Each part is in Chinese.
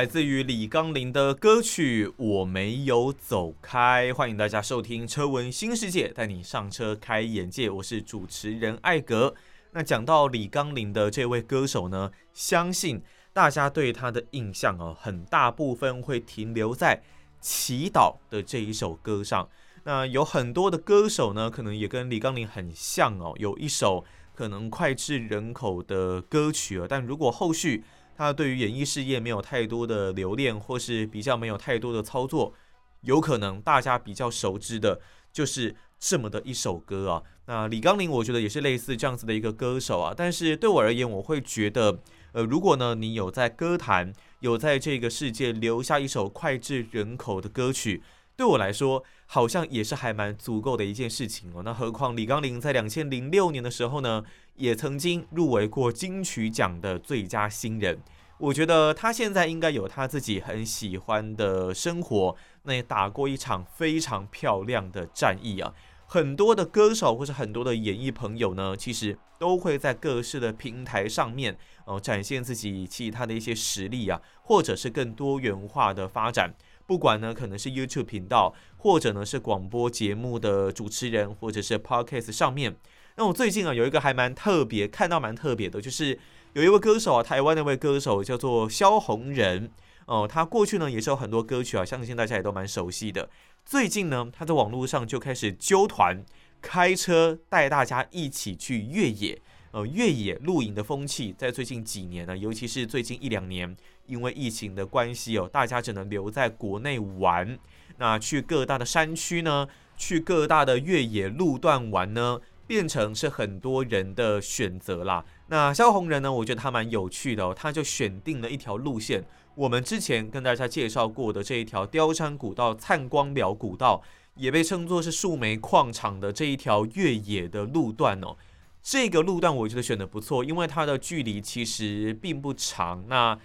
来自于李刚林的歌曲《我没有走开》，欢迎大家收听《车闻新世界》，带你上车开眼界。我是主持人艾格。那讲到李刚林的这位歌手呢，相信大家对他的印象哦，很大部分会停留在《祈祷》的这一首歌上。那有很多的歌手呢，可能也跟李刚林很像哦，有一首可能脍炙人口的歌曲哦，但如果后续他对于演艺事业没有太多的留恋，或是比较没有太多的操作，有可能大家比较熟知的就是这么的一首歌啊。那李刚麟，我觉得也是类似这样子的一个歌手啊。但是对我而言，我会觉得，呃，如果呢你有在歌坛，有在这个世界留下一首脍炙人口的歌曲，对我来说，好像也是还蛮足够的一件事情哦。那何况李刚麟在两千零六年的时候呢，也曾经入围过金曲奖的最佳新人。我觉得他现在应该有他自己很喜欢的生活，那也打过一场非常漂亮的战役啊。很多的歌手或是很多的演艺朋友呢，其实都会在各式的平台上面哦展现自己其他的一些实力啊，或者是更多元化的发展。不管呢，可能是 YouTube 频道，或者呢是广播节目的主持人，或者是 Podcast 上面。那我最近啊有一个还蛮特别，看到蛮特别的，就是有一位歌手啊，台湾那位歌手叫做萧红人哦，他过去呢也是有很多歌曲啊，相信大家也都蛮熟悉的。最近呢，他在网络上就开始揪团，开车带大家一起去越野。呃，越野露营的风气在最近几年呢，尤其是最近一两年，因为疫情的关系哦，大家只能留在国内玩。那去各大的山区呢，去各大的越野路段玩呢。变成是很多人的选择啦。那萧红人呢？我觉得他蛮有趣的哦。他就选定了一条路线，我们之前跟大家介绍过的这一条貂山古道、灿光寮古道，也被称作是树莓矿场的这一条越野的路段哦。这个路段我觉得选得不错，因为它的距离其实并不长。那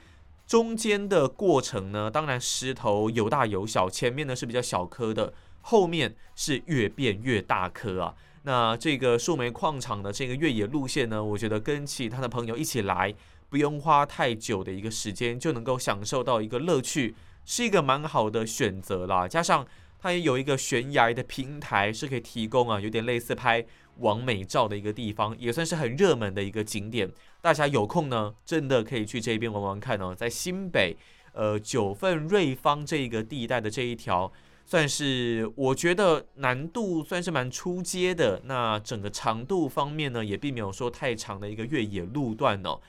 中间的过程呢，当然石头有大有小，前面呢是比较小颗的，后面是越变越大颗啊。那这个树莓矿场的这个越野路线呢，我觉得跟其他的朋友一起来，不用花太久的一个时间，就能够享受到一个乐趣，是一个蛮好的选择啦。加上它也有一个悬崖的平台，是可以提供啊，有点类似拍网美照的一个地方，也算是很热门的一个景点。大家有空呢，真的可以去这边玩玩看哦，在新北呃九份瑞芳这个地带的这一条。算是我觉得难度算是蛮出阶的，那整个长度方面呢，也并没有说太长的一个越野路段哦。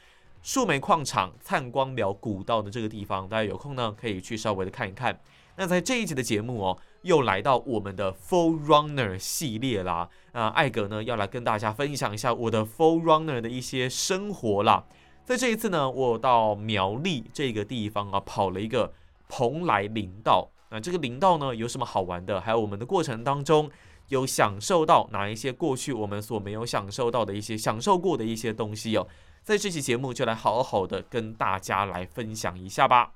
树莓矿场灿光寮古道的这个地方，大家有空呢可以去稍微的看一看。那在这一集的节目哦，又来到我们的 4Runner 系列啦。那艾格呢要来跟大家分享一下我的 4Runner 的一些生活啦。在这一次呢，我到苗栗这个地方啊，跑了一个蓬莱林道。那这个林道呢，有什么好玩的？还有我们的过程当中有享受到哪一些过去我们所没有享受到的一些享受过的一些东西哦？在这期节目就来好好的跟大家来分享一下吧。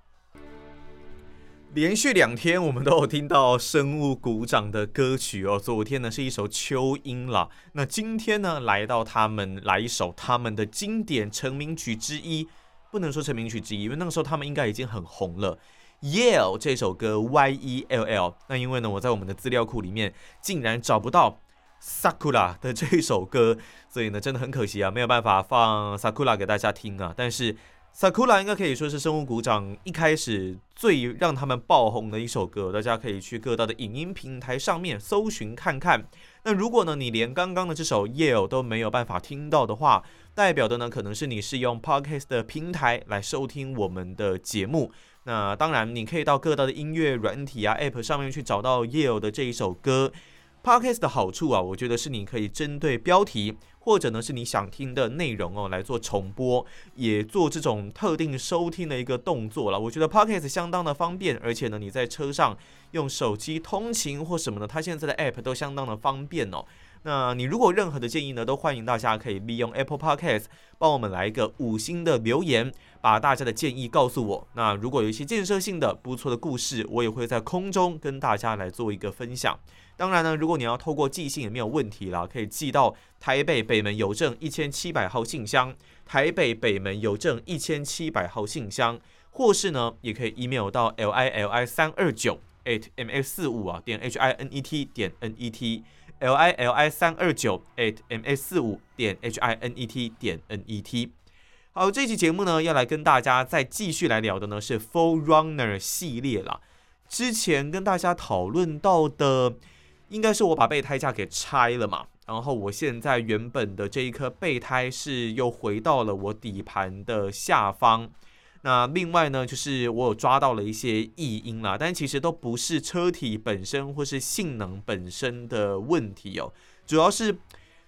连续两天我们都有听到生物鼓掌的歌曲哦。昨天呢是一首秋音啦，那今天呢来到他们来一首他们的经典成名曲之一，不能说成名曲之一，因为那个时候他们应该已经很红了。Yell 这首歌 Y E L L，那因为呢，我在我们的资料库里面竟然找不到 Sakura 的这一首歌，所以呢，真的很可惜啊，没有办法放 Sakura 给大家听啊。但是 Sakura 应该可以说是生物股长一开始最让他们爆红的一首歌，大家可以去各大的影音平台上面搜寻看看。那如果呢，你连刚刚的这首 Yell 都没有办法听到的话，代表的呢，可能是你是用 Podcast 的平台来收听我们的节目。那当然，你可以到各大的音乐软体啊、App 上面去找到 Yell 的这一首歌。Podcast 的好处啊，我觉得是你可以针对标题或者呢是你想听的内容哦来做重播，也做这种特定收听的一个动作了。我觉得 Podcast 相当的方便，而且呢你在车上用手机通勤或什么的，它现在的 App 都相当的方便哦。那你如果任何的建议呢，都欢迎大家可以利用 Apple Podcast 帮我们来一个五星的留言，把大家的建议告诉我。那如果有一些建设性的、不错的故事，我也会在空中跟大家来做一个分享。当然呢，如果你要透过寄信也没有问题啦，可以寄到台北北门邮政一千七百号信箱，台北北门邮政一千七百号信箱，或是呢，也可以 email 到 l i l i 三二九 at m x 四五啊点 h i n e t 点 n e t。L i l i 三二九 at m s 四五点 h i n e t 点 n e t。好，这期节目呢，要来跟大家再继续来聊的呢是 4Runner 系列啦。之前跟大家讨论到的，应该是我把备胎架给拆了嘛，然后我现在原本的这一颗备胎是又回到了我底盘的下方。那另外呢，就是我有抓到了一些异音啦，但其实都不是车体本身或是性能本身的问题哦，主要是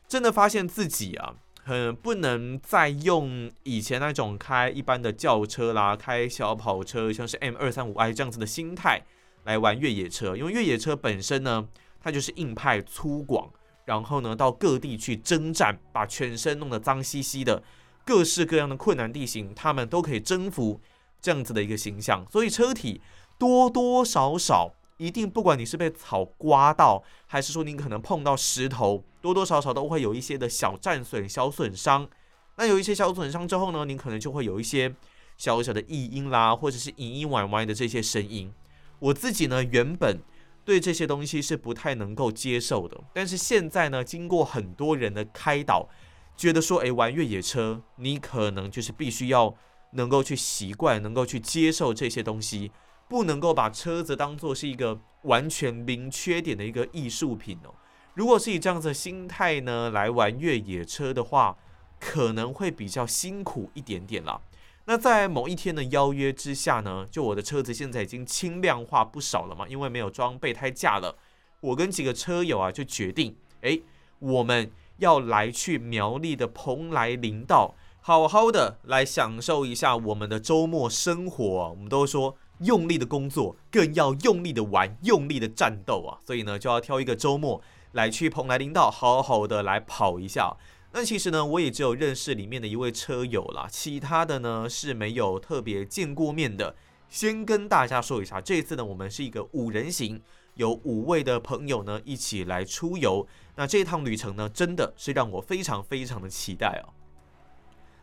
真的发现自己啊，很不能再用以前那种开一般的轿车啦、开小跑车，像是 M 二三五 I 这样子的心态来玩越野车，因为越野车本身呢，它就是硬派粗犷，然后呢到各地去征战，把全身弄得脏兮兮的。各式各样的困难地形，他们都可以征服这样子的一个形象。所以车体多多少少一定，不管你是被草刮到，还是说你可能碰到石头，多多少少都会有一些的小战损、小损伤。那有一些小损伤之后呢，你可能就会有一些小小的异音啦，或者是隐隐歪歪的这些声音。我自己呢，原本对这些东西是不太能够接受的，但是现在呢，经过很多人的开导。觉得说，诶，玩越野车，你可能就是必须要能够去习惯，能够去接受这些东西，不能够把车子当做是一个完全零缺点的一个艺术品哦。如果是以这样子的心态呢来玩越野车的话，可能会比较辛苦一点点啦。那在某一天的邀约之下呢，就我的车子现在已经轻量化不少了嘛，因为没有装备胎架了，我跟几个车友啊就决定，诶，我们。要来去苗栗的蓬莱林道，好好的来享受一下我们的周末生活。我们都说用力的工作，更要用力的玩，用力的战斗啊。所以呢，就要挑一个周末来去蓬莱林道，好好的来跑一下。那其实呢，我也只有认识里面的一位车友啦，其他的呢是没有特别见过面的。先跟大家说一下，这次呢，我们是一个五人行。有五位的朋友呢，一起来出游。那这趟旅程呢，真的是让我非常非常的期待哦。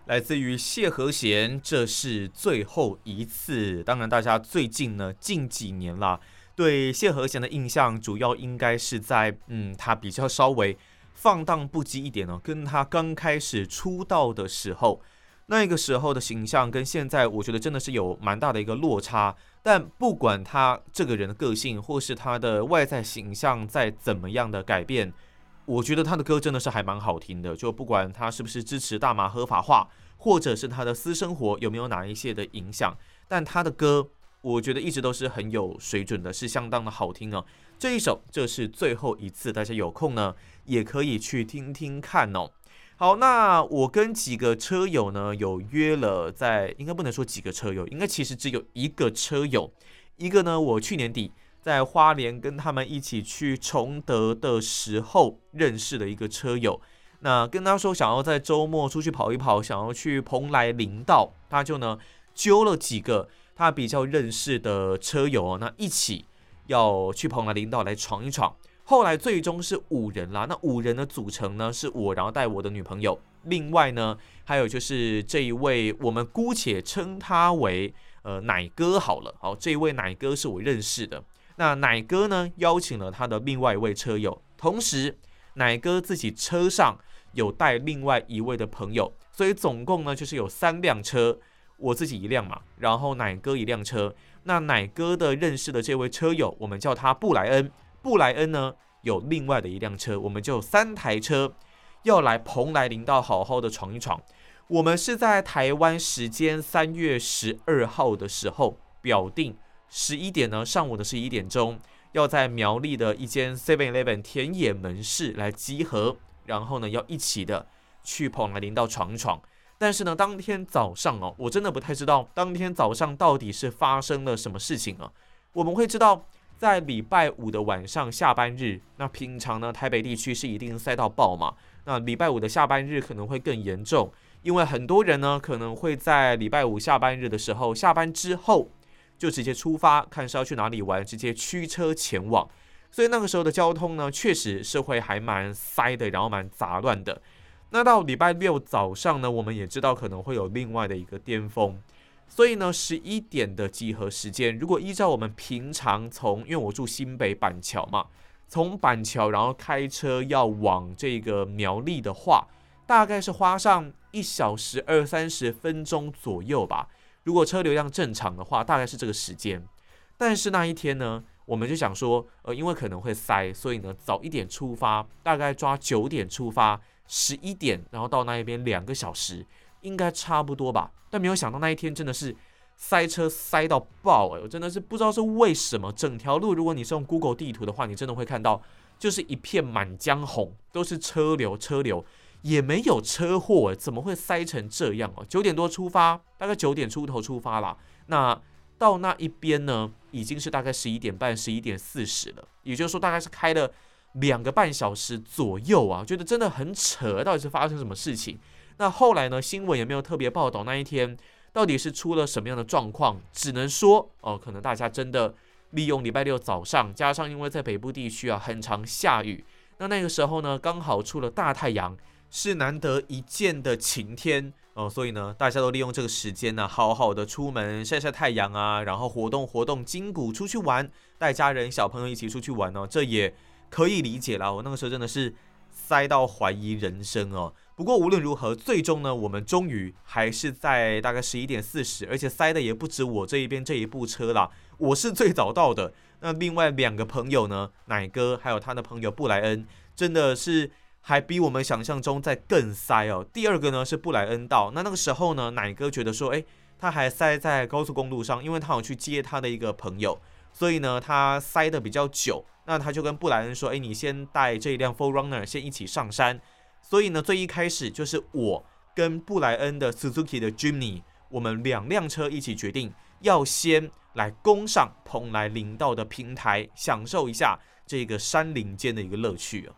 来自于谢和弦，这是最后一次。当然，大家最近呢，近几年啦，对谢和弦的印象，主要应该是在嗯，他比较稍微放荡不羁一点哦，跟他刚开始出道的时候，那个时候的形象，跟现在我觉得真的是有蛮大的一个落差。但不管他这个人的个性，或是他的外在形象再怎么样的改变，我觉得他的歌真的是还蛮好听的。就不管他是不是支持大麻合法化，或者是他的私生活有没有哪一些的影响，但他的歌，我觉得一直都是很有水准的，是相当的好听哦。这一首，这是最后一次，大家有空呢也可以去听听看哦。好，那我跟几个车友呢有约了在，应该不能说几个车友，应该其实只有一个车友。一个呢，我去年底在花莲跟他们一起去崇德的时候认识的一个车友。那跟他说想要在周末出去跑一跑，想要去蓬莱林道，他就呢揪了几个他比较认识的车友哦，那一起要去蓬莱林道来闯一闯。后来最终是五人啦，那五人的组成呢是我，然后带我的女朋友，另外呢还有就是这一位，我们姑且称他为呃奶哥好了，好，这一位奶哥是我认识的。那奶哥呢邀请了他的另外一位车友，同时奶哥自己车上有带另外一位的朋友，所以总共呢就是有三辆车，我自己一辆嘛，然后奶哥一辆车。那奶哥的认识的这位车友，我们叫他布莱恩。布莱恩呢有另外的一辆车，我们就三台车要来蓬莱林道好好的闯一闯。我们是在台湾时间三月十二号的时候表定十一点呢，上午的十一点钟要在苗栗的一间 Seven Eleven 田野门市来集合，然后呢要一起的去蓬莱林道闯一闯。但是呢，当天早上哦，我真的不太知道当天早上到底是发生了什么事情啊。我们会知道。在礼拜五的晚上下班日，那平常呢，台北地区是一定塞到爆嘛。那礼拜五的下班日可能会更严重，因为很多人呢可能会在礼拜五下班日的时候下班之后就直接出发，看是要去哪里玩，直接驱车前往。所以那个时候的交通呢，确实是会还蛮塞的，然后蛮杂乱的。那到礼拜六早上呢，我们也知道可能会有另外的一个巅峰。所以呢，十一点的集合时间，如果依照我们平常从，因为我住新北板桥嘛，从板桥然后开车要往这个苗栗的话，大概是花上一小时二三十分钟左右吧。如果车流量正常的话，大概是这个时间。但是那一天呢，我们就想说，呃，因为可能会塞，所以呢，早一点出发，大概抓九点出发，十一点然后到那一边两个小时。应该差不多吧，但没有想到那一天真的是塞车塞到爆哎！我真的是不知道是为什么，整条路如果你是用 Google 地图的话，你真的会看到就是一片满江红，都是车流车流，也没有车祸哎，怎么会塞成这样哦？九点多出发，大概九点出头出发啦。那到那一边呢，已经是大概十一点半、十一点四十了，也就是说大概是开了两个半小时左右啊，觉得真的很扯，到底是发生什么事情？那后来呢？新闻也没有特别报道那一天到底是出了什么样的状况，只能说哦，可能大家真的利用礼拜六早上，加上因为在北部地区啊很常下雨，那那个时候呢刚好出了大太阳，是难得一见的晴天哦，所以呢大家都利用这个时间呢，好好的出门晒晒太阳啊，然后活动活动筋骨，出去玩，带家人小朋友一起出去玩哦，这也可以理解啦。我那个时候真的是塞到怀疑人生哦。不过无论如何，最终呢，我们终于还是在大概十一点四十，而且塞的也不止我这一边这一部车啦，我是最早到的。那另外两个朋友呢，奶哥还有他的朋友布莱恩，真的是还比我们想象中在更塞哦。第二个呢是布莱恩到，那那个时候呢，奶哥觉得说，诶，他还塞在高速公路上，因为他有去接他的一个朋友，所以呢，他塞的比较久。那他就跟布莱恩说，诶，你先带这一辆 4Runner 先一起上山。所以呢，最一开始就是我跟布莱恩的 Suzuki 的 Jimny，我们两辆车一起决定要先来攻上蓬莱林道的平台，享受一下这个山林间的一个乐趣啊。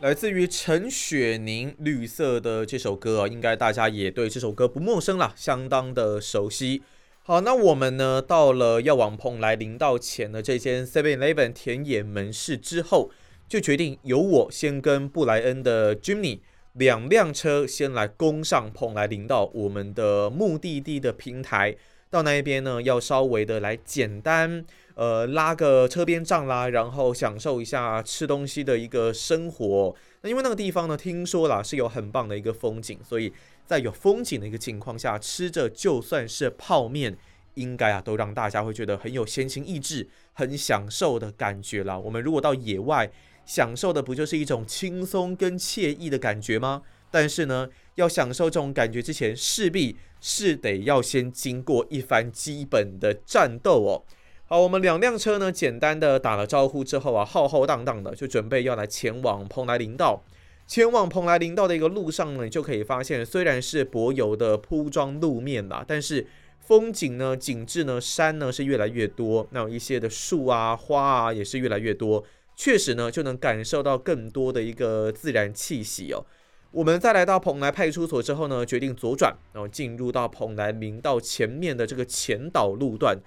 来自于陈雪凝《绿色》的这首歌啊，应该大家也对这首歌不陌生了，相当的熟悉。好，那我们呢到了要往蓬莱林道前的这间 Seven Eleven 田野门市之后。就决定由我先跟布莱恩的 Jimmy 两辆车先来攻上蓬莱林道，我们的目的地的平台。到那一边呢，要稍微的来简单呃拉个车边帐啦，然后享受一下吃东西的一个生活。那因为那个地方呢，听说啦是有很棒的一个风景，所以在有风景的一个情况下，吃着就算是泡面，应该啊都让大家会觉得很有闲情逸致、很享受的感觉啦。我们如果到野外，享受的不就是一种轻松跟惬意的感觉吗？但是呢，要享受这种感觉之前，势必是得要先经过一番基本的战斗哦。好，我们两辆车呢，简单的打了招呼之后啊，浩浩荡荡的就准备要来前往蓬莱林道。前往蓬莱林道的一个路上呢，你就可以发现，虽然是柏油的铺装路面啦，但是风景呢、景致呢、山呢是越来越多，那有一些的树啊、花啊也是越来越多。确实呢，就能感受到更多的一个自然气息哦。我们在来到蓬莱派出所之后呢，决定左转，然后进入到蓬莱林道前面的这个前导路段。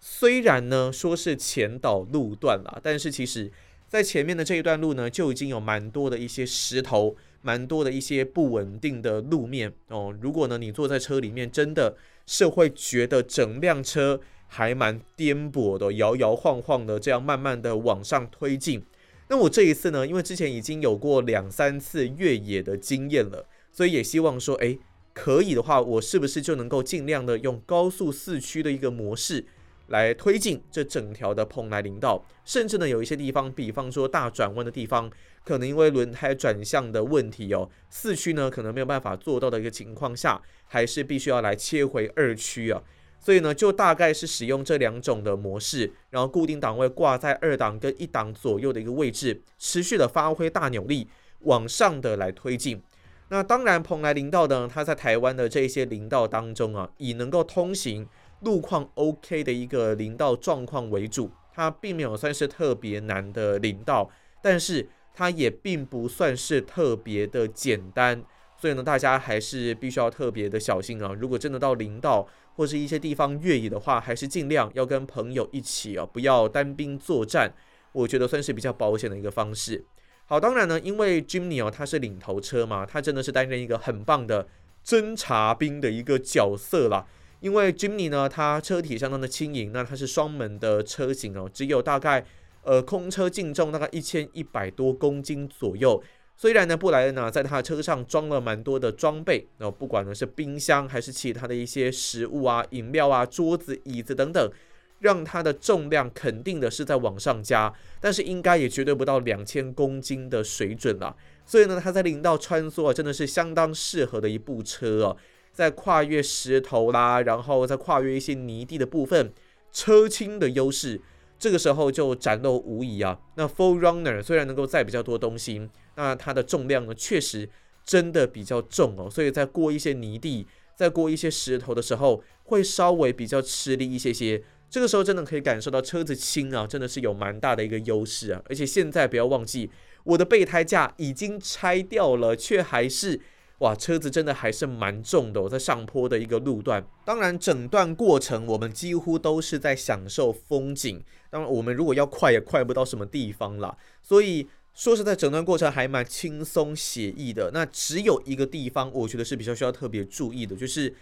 虽然呢说是前导路段啦，但是其实在前面的这一段路呢，就已经有蛮多的一些石头，蛮多的一些不稳定的路面哦。如果呢你坐在车里面，真的是会觉得整辆车。还蛮颠簸的，摇摇晃晃的，这样慢慢的往上推进。那我这一次呢，因为之前已经有过两三次越野的经验了，所以也希望说，诶，可以的话，我是不是就能够尽量的用高速四驱的一个模式来推进这整条的蓬莱林道？甚至呢，有一些地方，比方说大转弯的地方，可能因为轮胎转向的问题哦，四驱呢可能没有办法做到的一个情况下，还是必须要来切回二驱啊。所以呢，就大概是使用这两种的模式，然后固定档位挂在二档跟一档左右的一个位置，持续的发挥大扭力往上的来推进。那当然，蓬莱林道呢，它在台湾的这些林道当中啊，以能够通行、路况 OK 的一个林道状况为主。它并没有算是特别难的林道，但是它也并不算是特别的简单，所以呢，大家还是必须要特别的小心啊。如果真的到林道或是一些地方越野的话，还是尽量要跟朋友一起啊，不要单兵作战。我觉得算是比较保险的一个方式。好，当然呢，因为 Jimmy 哦，它是领头车嘛，它真的是担任一个很棒的侦察兵的一个角色啦。因为 Jimmy 呢，它车体相当的轻盈，那它是双门的车型哦，只有大概呃空车净重大概一千一百多公斤左右。虽然呢，布莱恩呢在他的车上装了蛮多的装备，然后不管呢是冰箱还是其他的一些食物啊、饮料啊、桌子、椅子等等，让它的重量肯定的是在往上加，但是应该也绝对不到两千公斤的水准了。所以呢，他在林道穿梭啊，真的是相当适合的一部车哦。在跨越石头啦，然后再跨越一些泥地的部分，车轻的优势，这个时候就展露无遗啊。那 Full Runner 虽然能够载比较多东西，那它的重量呢，确实真的比较重哦。所以在过一些泥地，在过一些石头的时候，会稍微比较吃力一些些。这个时候真的可以感受到车子轻啊，真的是有蛮大的一个优势啊。而且现在不要忘记，我的备胎架已经拆掉了，却还是。哇，车子真的还是蛮重的哦，在上坡的一个路段。当然，整段过程我们几乎都是在享受风景。当然，我们如果要快也快不到什么地方啦。所以说实在，整段过程还蛮轻松写意的。那只有一个地方，我觉得是比较需要特别注意的，就是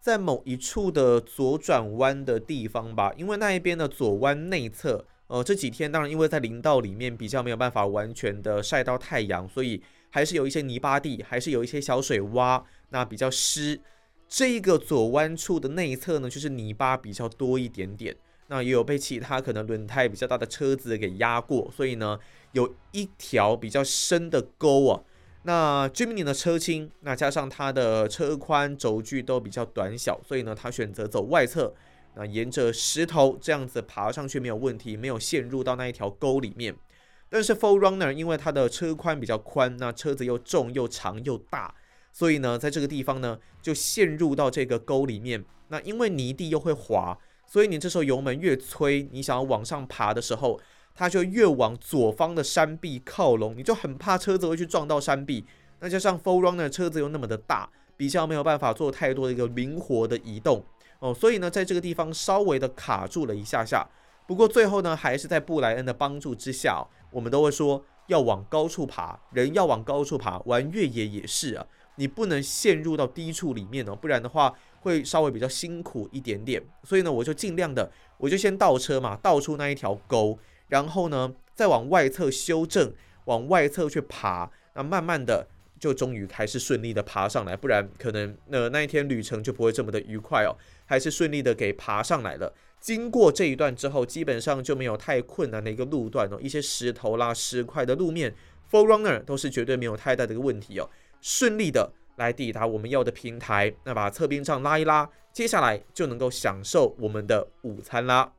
在某一处的左转弯的地方吧。因为那一边的左弯内侧，呃，这几天当然因为在林道里面比较没有办法完全的晒到太阳，所以。还是有一些泥巴地，还是有一些小水洼，那比较湿。这个左弯处的内侧呢，就是泥巴比较多一点点。那也有被其他可能轮胎比较大的车子给压过，所以呢，有一条比较深的沟啊。那 Jimny 的车轻，那加上它的车宽轴距都比较短小，所以呢，他选择走外侧，那沿着石头这样子爬上去没有问题，没有陷入到那一条沟里面。但是 4Runner 因为它的车宽比较宽，那车子又重又长又大，所以呢，在这个地方呢就陷入到这个沟里面。那因为泥地又会滑，所以你这时候油门越催，你想要往上爬的时候，它就越往左方的山壁靠拢，你就很怕车子会去撞到山壁。那加上 4Runner 车子又那么的大，比较没有办法做太多的一个灵活的移动哦，所以呢，在这个地方稍微的卡住了一下下。不过最后呢，还是在布莱恩的帮助之下。我们都会说要往高处爬，人要往高处爬，玩越野也是啊，你不能陷入到低处里面哦，不然的话会稍微比较辛苦一点点。所以呢，我就尽量的，我就先倒车嘛，倒出那一条沟，然后呢，再往外侧修正，往外侧去爬，那慢慢的就终于还是顺利的爬上来，不然可能那那一天旅程就不会这么的愉快哦，还是顺利的给爬上来了。经过这一段之后，基本上就没有太困难的一个路段哦，一些石头啦、石块的路面，Forerunner 都是绝对没有太大的一个问题哦，顺利的来抵达我们要的平台，那把侧边杖拉一拉，接下来就能够享受我们的午餐啦。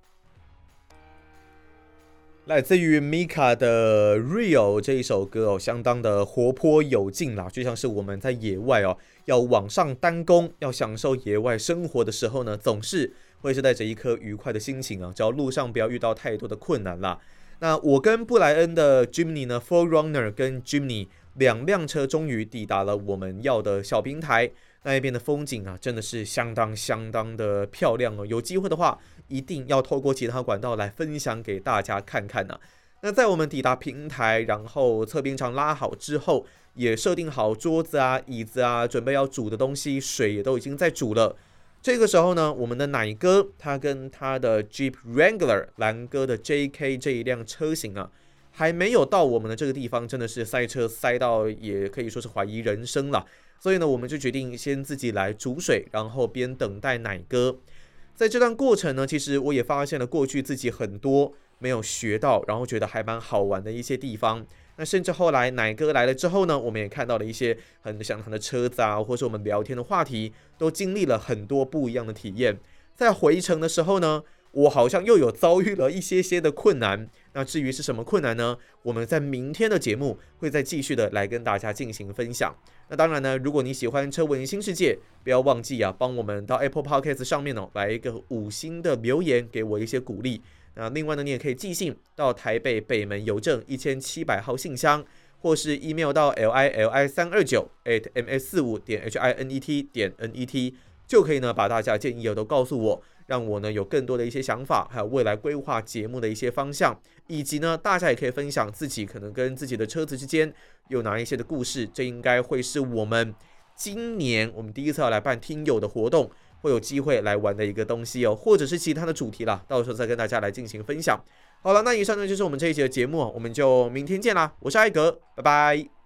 来自于 Mika 的 Real 这一首歌哦，相当的活泼有劲啦，就像是我们在野外哦，要往上单攻，要享受野外生活的时候呢，总是。会是带着一颗愉快的心情啊，只要路上不要遇到太多的困难啦。那我跟布莱恩的 Jimny 呢，Forerunner 跟 Jimny 两辆车终于抵达了我们要的小平台。那一边的风景啊，真的是相当相当的漂亮哦。有机会的话，一定要透过其他管道来分享给大家看看呢。那在我们抵达平台，然后侧边场拉好之后，也设定好桌子啊、椅子啊，准备要煮的东西，水也都已经在煮了。这个时候呢，我们的奶哥他跟他的 Jeep Wrangler 蓝哥的 JK 这一辆车型啊，还没有到我们的这个地方，真的是塞车塞到也可以说是怀疑人生了。所以呢，我们就决定先自己来煮水，然后边等待奶哥。在这段过程呢，其实我也发现了过去自己很多没有学到，然后觉得还蛮好玩的一些地方。那甚至后来奶哥来了之后呢，我们也看到了一些很详谈的车子啊，或是我们聊天的话题，都经历了很多不一样的体验。在回程的时候呢，我好像又有遭遇了一些些的困难。那至于是什么困难呢？我们在明天的节目会再继续的来跟大家进行分享。那当然呢，如果你喜欢车闻新世界，不要忘记啊，帮我们到 Apple Podcast 上面哦，来一个五星的留言，给我一些鼓励。那另外呢，你也可以寄信到台北北门邮政一千七百号信箱，或是 email 到 l i l i 三二九 at m s 四五点 h i n e t 点 n e t，就可以呢把大家建议都告诉我，让我呢有更多的一些想法，还有未来规划节目的一些方向，以及呢大家也可以分享自己可能跟自己的车子之间有哪一些的故事，这应该会是我们今年我们第一次要来办听友的活动。会有机会来玩的一个东西哦，或者是其他的主题了，到时候再跟大家来进行分享。好了，那以上呢就是我们这一期的节目，我们就明天见啦！我是艾格，拜拜。